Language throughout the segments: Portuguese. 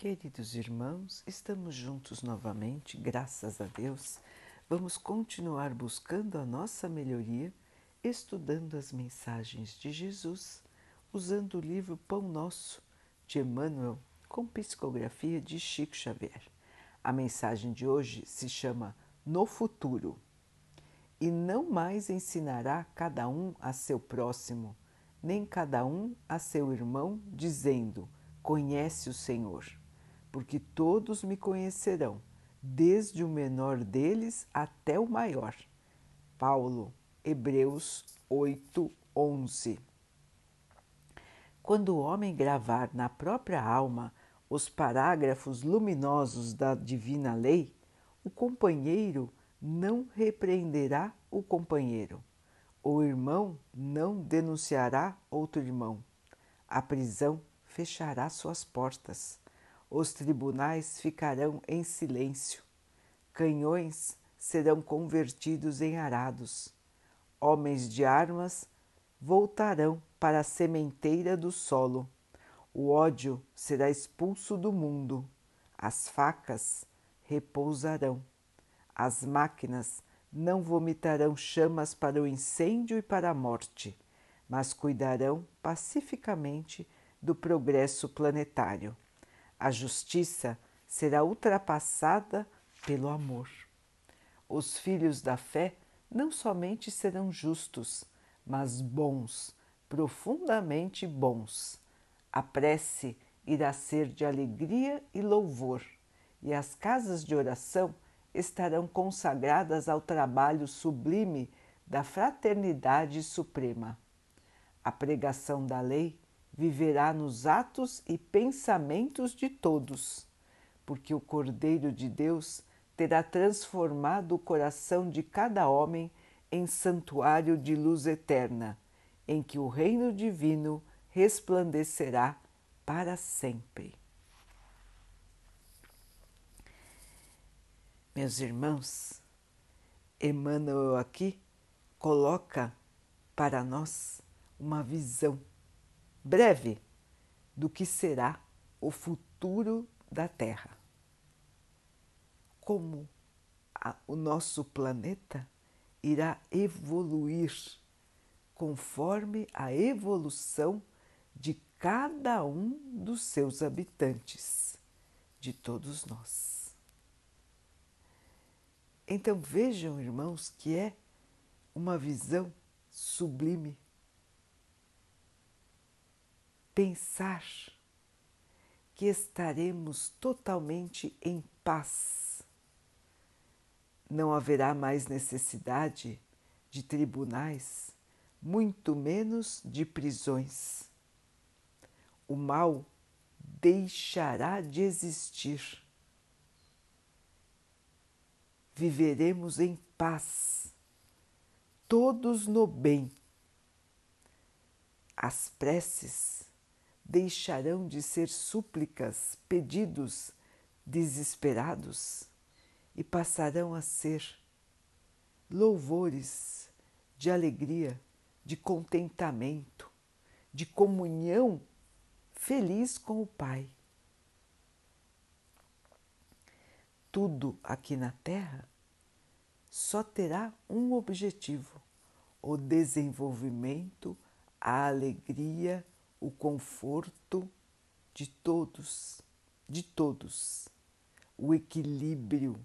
Queridos irmãos, estamos juntos novamente, graças a Deus. Vamos continuar buscando a nossa melhoria, estudando as mensagens de Jesus, usando o livro Pão Nosso de Emmanuel, com psicografia de Chico Xavier. A mensagem de hoje se chama No Futuro. E não mais ensinará cada um a seu próximo, nem cada um a seu irmão, dizendo: Conhece o Senhor porque todos me conhecerão, desde o menor deles até o maior. Paulo, Hebreus 8, 11. Quando o homem gravar na própria alma os parágrafos luminosos da divina lei, o companheiro não repreenderá o companheiro, o irmão não denunciará outro irmão, a prisão fechará suas portas os tribunais ficarão em silêncio, canhões serão convertidos em arados, homens de armas voltarão para a sementeira do solo, o ódio será expulso do mundo, as facas repousarão, as máquinas não vomitarão chamas para o incêndio e para a morte, mas cuidarão pacificamente do progresso planetário a justiça será ultrapassada pelo amor. Os filhos da fé não somente serão justos, mas bons, profundamente bons. A prece irá ser de alegria e louvor, e as casas de oração estarão consagradas ao trabalho sublime da fraternidade suprema. A pregação da lei viverá nos atos e pensamentos de todos, porque o Cordeiro de Deus terá transformado o coração de cada homem em santuário de luz eterna, em que o reino divino resplandecerá para sempre. Meus irmãos, Emmanuel aqui coloca para nós uma visão breve do que será o futuro da Terra. Como a, o nosso planeta irá evoluir conforme a evolução de cada um dos seus habitantes, de todos nós. Então vejam, irmãos, que é uma visão sublime pensar que estaremos totalmente em paz. Não haverá mais necessidade de tribunais, muito menos de prisões. O mal deixará de existir. Viveremos em paz, todos no bem. As preces deixarão de ser súplicas, pedidos desesperados e passarão a ser louvores de alegria, de contentamento, de comunhão feliz com o Pai. Tudo aqui na Terra só terá um objetivo: o desenvolvimento, a alegria, o conforto de todos, de todos, o equilíbrio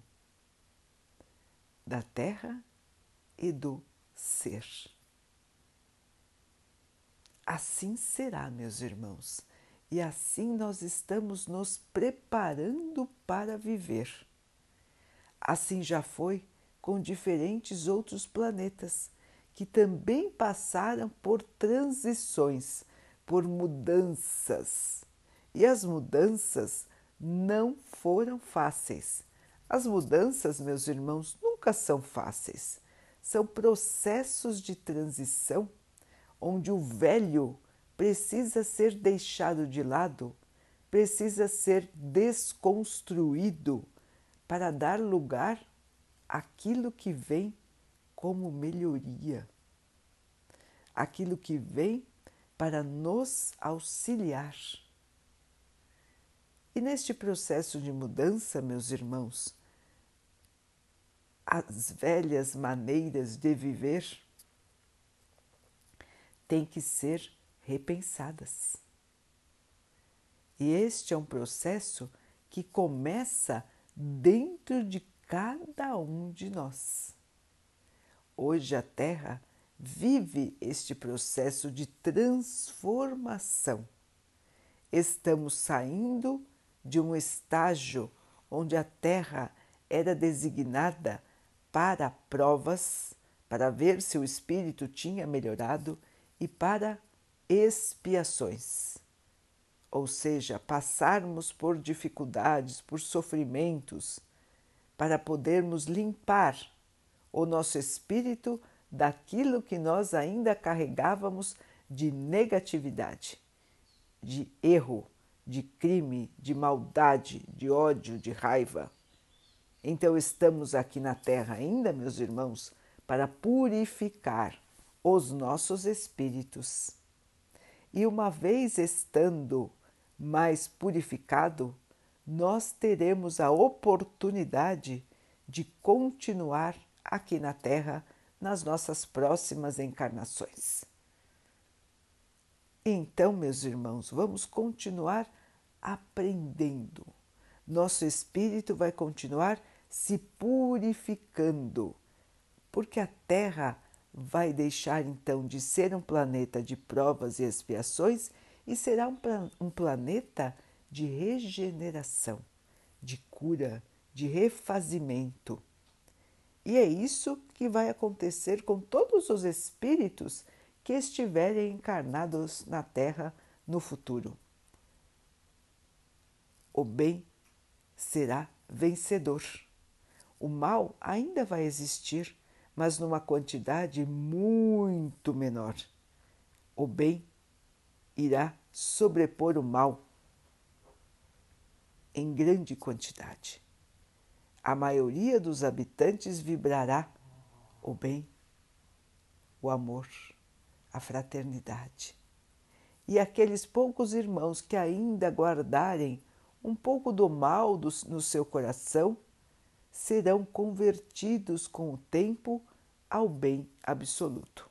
da terra e do ser. Assim será, meus irmãos, e assim nós estamos nos preparando para viver. Assim já foi com diferentes outros planetas que também passaram por transições por mudanças. E as mudanças não foram fáceis. As mudanças, meus irmãos, nunca são fáceis. São processos de transição onde o velho precisa ser deixado de lado, precisa ser desconstruído para dar lugar àquilo que vem como melhoria, aquilo que vem para nos auxiliar. E neste processo de mudança, meus irmãos, as velhas maneiras de viver têm que ser repensadas. E este é um processo que começa dentro de cada um de nós. Hoje a Terra vive este processo de transformação. Estamos saindo de um estágio onde a Terra era designada para provas, para ver se o espírito tinha melhorado e para expiações. Ou seja, passarmos por dificuldades, por sofrimentos, para podermos limpar o nosso espírito daquilo que nós ainda carregávamos de negatividade, de erro, de crime, de maldade, de ódio, de raiva. Então estamos aqui na Terra ainda, meus irmãos, para purificar os nossos espíritos. E uma vez estando mais purificado, nós teremos a oportunidade de continuar aqui na Terra nas nossas próximas encarnações. Então, meus irmãos, vamos continuar aprendendo. Nosso espírito vai continuar se purificando, porque a Terra vai deixar então de ser um planeta de provas e expiações e será um, um planeta de regeneração, de cura, de refazimento. E é isso que vai acontecer com todos os espíritos que estiverem encarnados na Terra no futuro. O bem será vencedor. O mal ainda vai existir, mas numa quantidade muito menor. O bem irá sobrepor o mal em grande quantidade. A maioria dos habitantes vibrará o bem, o amor, a fraternidade. E aqueles poucos irmãos que ainda guardarem um pouco do mal do, no seu coração serão convertidos com o tempo ao bem absoluto.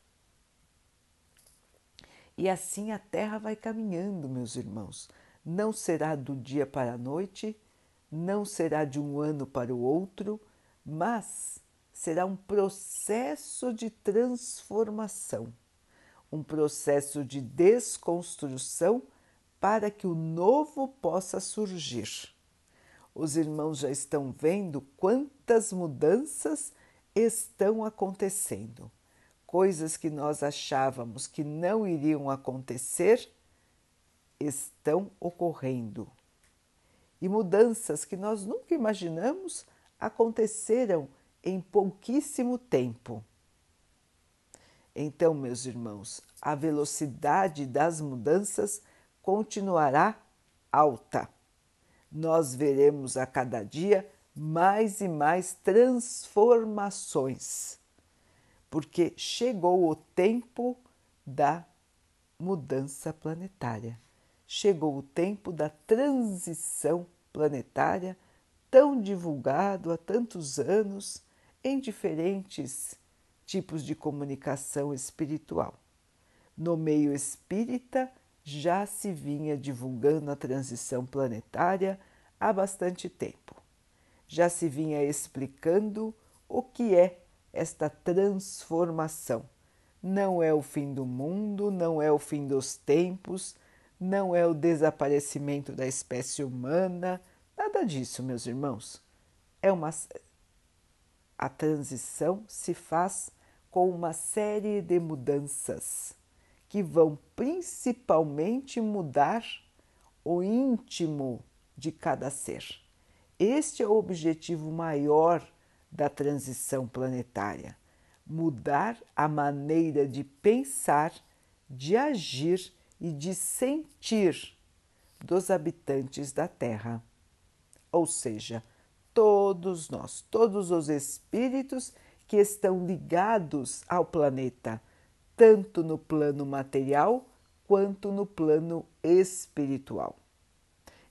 E assim a terra vai caminhando, meus irmãos, não será do dia para a noite, não será de um ano para o outro, mas será um processo de transformação, um processo de desconstrução para que o novo possa surgir. Os irmãos já estão vendo quantas mudanças estão acontecendo. Coisas que nós achávamos que não iriam acontecer estão ocorrendo. E mudanças que nós nunca imaginamos aconteceram em pouquíssimo tempo. Então, meus irmãos, a velocidade das mudanças continuará alta. Nós veremos a cada dia mais e mais transformações, porque chegou o tempo da mudança planetária chegou o tempo da transição planetária, tão divulgado há tantos anos em diferentes tipos de comunicação espiritual. No meio espírita já se vinha divulgando a transição planetária há bastante tempo. Já se vinha explicando o que é esta transformação. Não é o fim do mundo, não é o fim dos tempos, não é o desaparecimento da espécie humana, nada disso, meus irmãos. É uma a transição se faz com uma série de mudanças que vão principalmente mudar o íntimo de cada ser. Este é o objetivo maior da transição planetária: mudar a maneira de pensar, de agir e de sentir dos habitantes da Terra. Ou seja, todos nós, todos os espíritos que estão ligados ao planeta, tanto no plano material quanto no plano espiritual.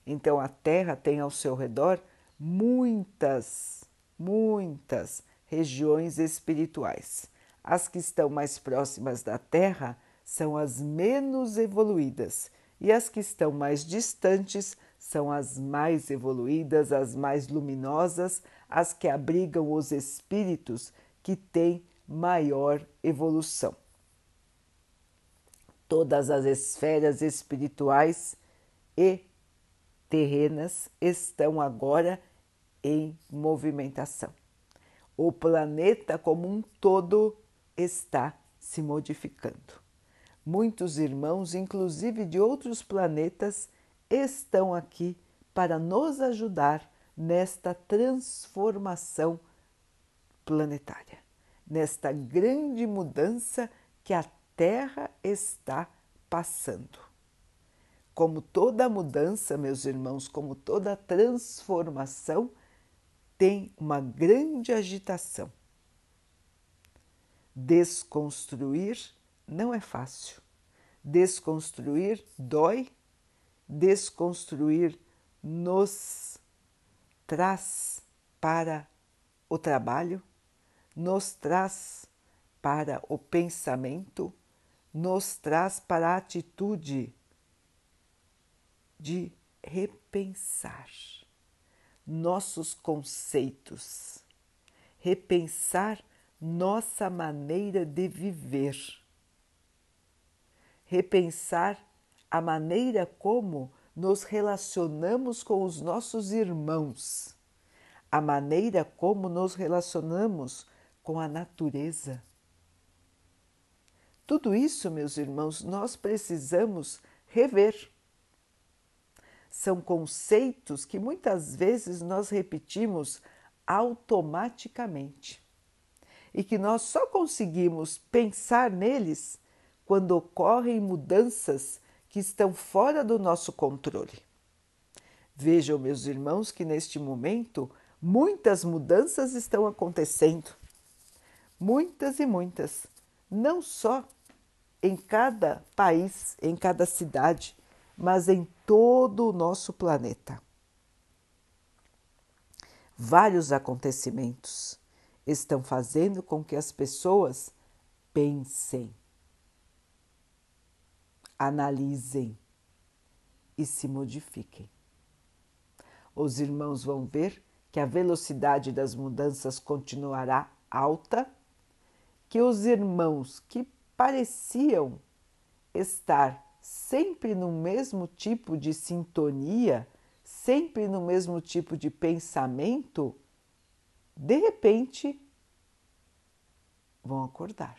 Então a Terra tem ao seu redor muitas, muitas regiões espirituais. As que estão mais próximas da Terra são as menos evoluídas e as que estão mais distantes são as mais evoluídas, as mais luminosas, as que abrigam os espíritos que têm maior evolução. Todas as esferas espirituais e terrenas estão agora em movimentação. O planeta como um todo está se modificando. Muitos irmãos, inclusive de outros planetas, estão aqui para nos ajudar nesta transformação planetária, nesta grande mudança que a Terra está passando. Como toda mudança, meus irmãos, como toda transformação, tem uma grande agitação. Desconstruir não é fácil. Desconstruir dói, desconstruir nos traz para o trabalho, nos traz para o pensamento, nos traz para a atitude de repensar nossos conceitos, repensar nossa maneira de viver, repensar a maneira como nos relacionamos com os nossos irmãos, a maneira como nos relacionamos com a natureza. Tudo isso, meus irmãos, nós precisamos rever. São conceitos que muitas vezes nós repetimos automaticamente e que nós só conseguimos pensar neles quando ocorrem mudanças que estão fora do nosso controle. Vejam, meus irmãos, que neste momento muitas mudanças estão acontecendo. Muitas e muitas. Não só em cada país, em cada cidade, mas em todo o nosso planeta. Vários acontecimentos estão fazendo com que as pessoas pensem analisem e se modifiquem. Os irmãos vão ver que a velocidade das mudanças continuará alta, que os irmãos que pareciam estar sempre no mesmo tipo de sintonia, sempre no mesmo tipo de pensamento, de repente vão acordar.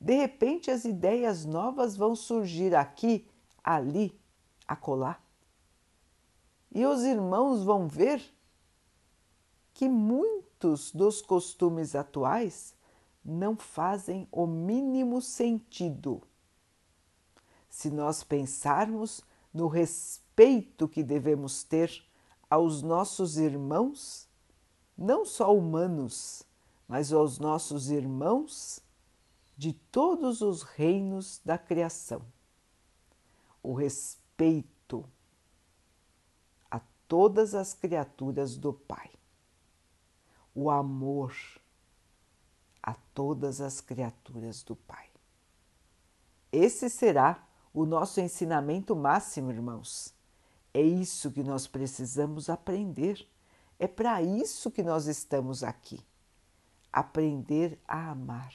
De repente, as ideias novas vão surgir aqui, ali, acolá. E os irmãos vão ver que muitos dos costumes atuais não fazem o mínimo sentido. Se nós pensarmos no respeito que devemos ter aos nossos irmãos, não só humanos, mas aos nossos irmãos de todos os reinos da criação. O respeito a todas as criaturas do Pai. O amor a todas as criaturas do Pai. Esse será o nosso ensinamento máximo, irmãos. É isso que nós precisamos aprender. É para isso que nós estamos aqui. Aprender a amar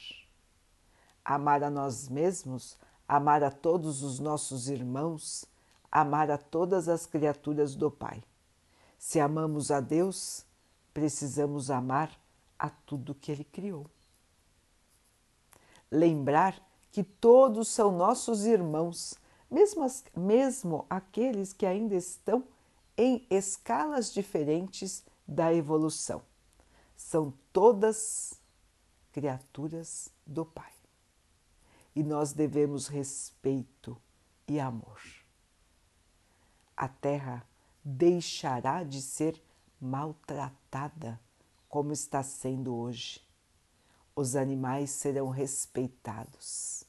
amar a nós mesmos, amar a todos os nossos irmãos, amar a todas as criaturas do Pai. Se amamos a Deus, precisamos amar a tudo que Ele criou. Lembrar que todos são nossos irmãos, mesmo, as, mesmo aqueles que ainda estão em escalas diferentes da evolução. São todas criaturas do Pai e nós devemos respeito e amor. A terra deixará de ser maltratada como está sendo hoje. Os animais serão respeitados,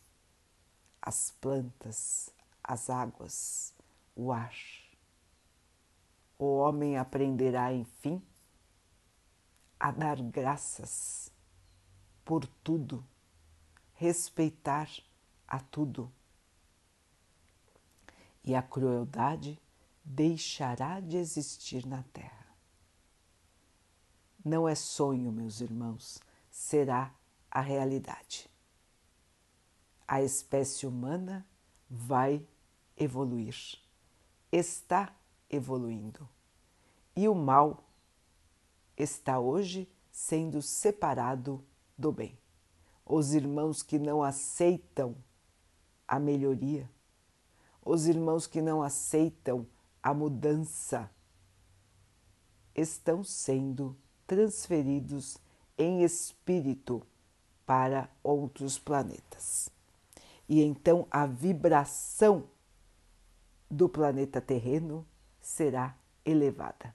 as plantas, as águas, o ar. O homem aprenderá, enfim, a dar graças por tudo, respeitar a tudo. E a crueldade deixará de existir na Terra. Não é sonho, meus irmãos, será a realidade. A espécie humana vai evoluir, está evoluindo. E o mal está hoje sendo separado do bem. Os irmãos que não aceitam a melhoria, os irmãos que não aceitam a mudança, estão sendo transferidos em espírito para outros planetas. E então a vibração do planeta terreno será elevada.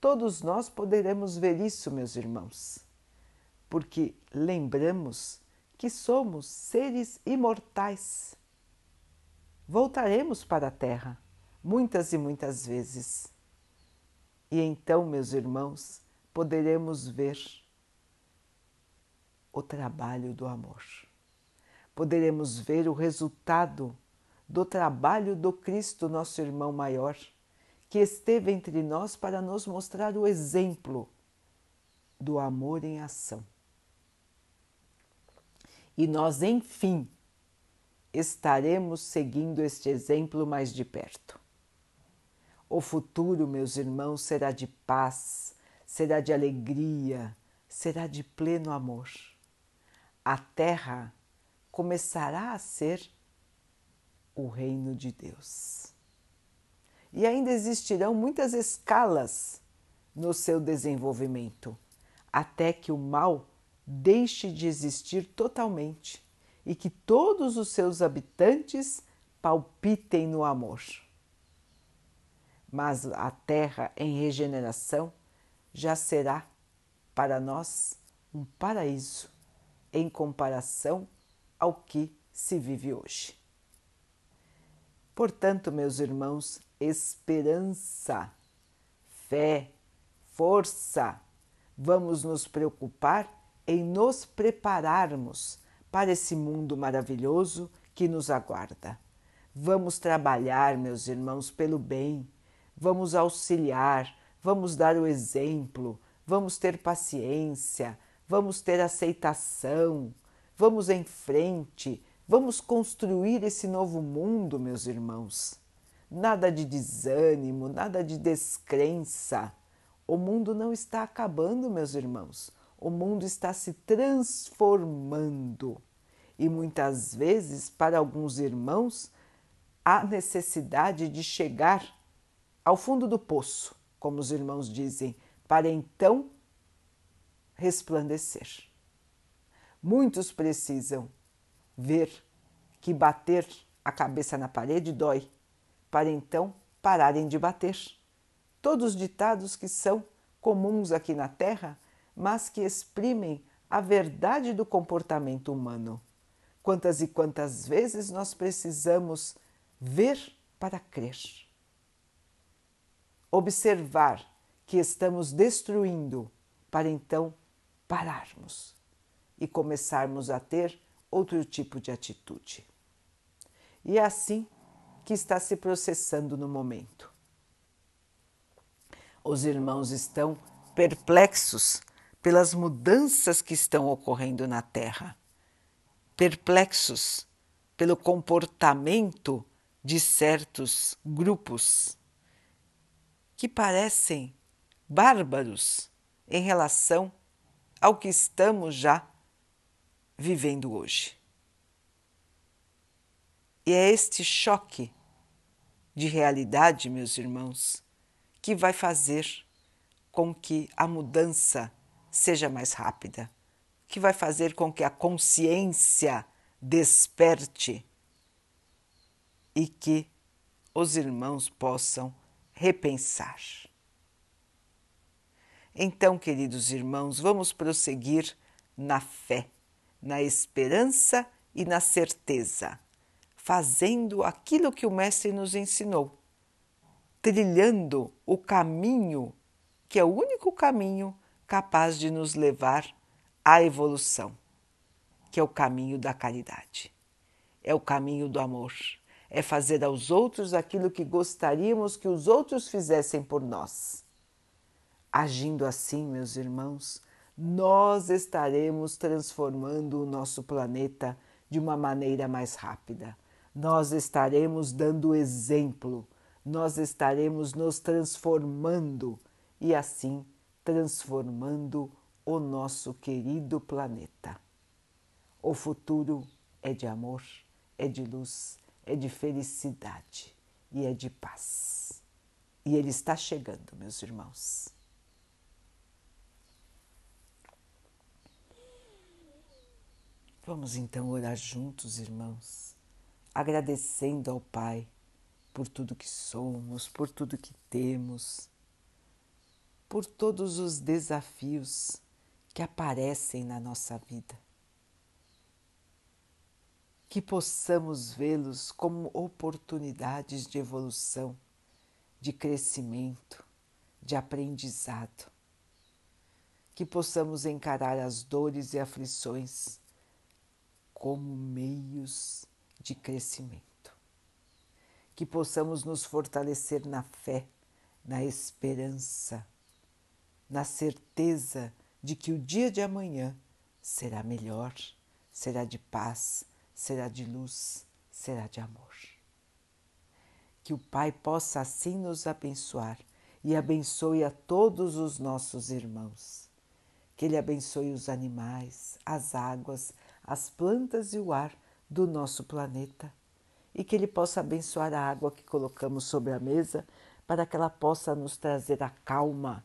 Todos nós poderemos ver isso, meus irmãos, porque lembramos que somos seres imortais. Voltaremos para a Terra muitas e muitas vezes. E então, meus irmãos, poderemos ver o trabalho do amor. Poderemos ver o resultado do trabalho do Cristo, nosso irmão maior, que esteve entre nós para nos mostrar o exemplo do amor em ação. E nós, enfim, estaremos seguindo este exemplo mais de perto. O futuro, meus irmãos, será de paz, será de alegria, será de pleno amor. A terra começará a ser o reino de Deus. E ainda existirão muitas escalas no seu desenvolvimento, até que o mal deixe de existir totalmente e que todos os seus habitantes palpitem no amor. Mas a terra em regeneração já será para nós um paraíso em comparação ao que se vive hoje. Portanto, meus irmãos, esperança, fé, força, vamos nos preocupar em nos prepararmos para esse mundo maravilhoso que nos aguarda. Vamos trabalhar, meus irmãos, pelo bem, vamos auxiliar, vamos dar o exemplo, vamos ter paciência, vamos ter aceitação, vamos em frente, vamos construir esse novo mundo, meus irmãos. Nada de desânimo, nada de descrença. O mundo não está acabando, meus irmãos. O mundo está se transformando. E muitas vezes, para alguns irmãos, há necessidade de chegar ao fundo do poço, como os irmãos dizem, para então resplandecer. Muitos precisam ver que bater a cabeça na parede dói, para então pararem de bater. Todos ditados que são comuns aqui na Terra, mas que exprimem a verdade do comportamento humano. Quantas e quantas vezes nós precisamos ver para crer. Observar que estamos destruindo para então pararmos e começarmos a ter outro tipo de atitude. E é assim que está se processando no momento. Os irmãos estão perplexos pelas mudanças que estão ocorrendo na Terra, perplexos pelo comportamento de certos grupos que parecem bárbaros em relação ao que estamos já vivendo hoje. E é este choque de realidade, meus irmãos, que vai fazer com que a mudança seja mais rápida, que vai fazer com que a consciência desperte e que os irmãos possam repensar. Então, queridos irmãos, vamos prosseguir na fé, na esperança e na certeza, fazendo aquilo que o Mestre nos ensinou, trilhando o caminho que é o único caminho capaz de nos levar à evolução, que é o caminho da caridade, é o caminho do amor, é fazer aos outros aquilo que gostaríamos que os outros fizessem por nós. Agindo assim, meus irmãos, nós estaremos transformando o nosso planeta de uma maneira mais rápida. Nós estaremos dando exemplo, nós estaremos nos transformando e assim transformando o nosso querido planeta. O futuro é de amor, é de luz, é de felicidade e é de paz. E ele está chegando, meus irmãos. Vamos então orar juntos, irmãos, agradecendo ao Pai por tudo que somos, por tudo que temos por todos os desafios que aparecem na nossa vida. Que possamos vê-los como oportunidades de evolução, de crescimento, de aprendizado. Que possamos encarar as dores e aflições como meios de crescimento. Que possamos nos fortalecer na fé, na esperança na certeza de que o dia de amanhã será melhor, será de paz, será de luz, será de amor. Que o Pai possa assim nos abençoar e abençoe a todos os nossos irmãos. Que Ele abençoe os animais, as águas, as plantas e o ar do nosso planeta. E que Ele possa abençoar a água que colocamos sobre a mesa para que ela possa nos trazer a calma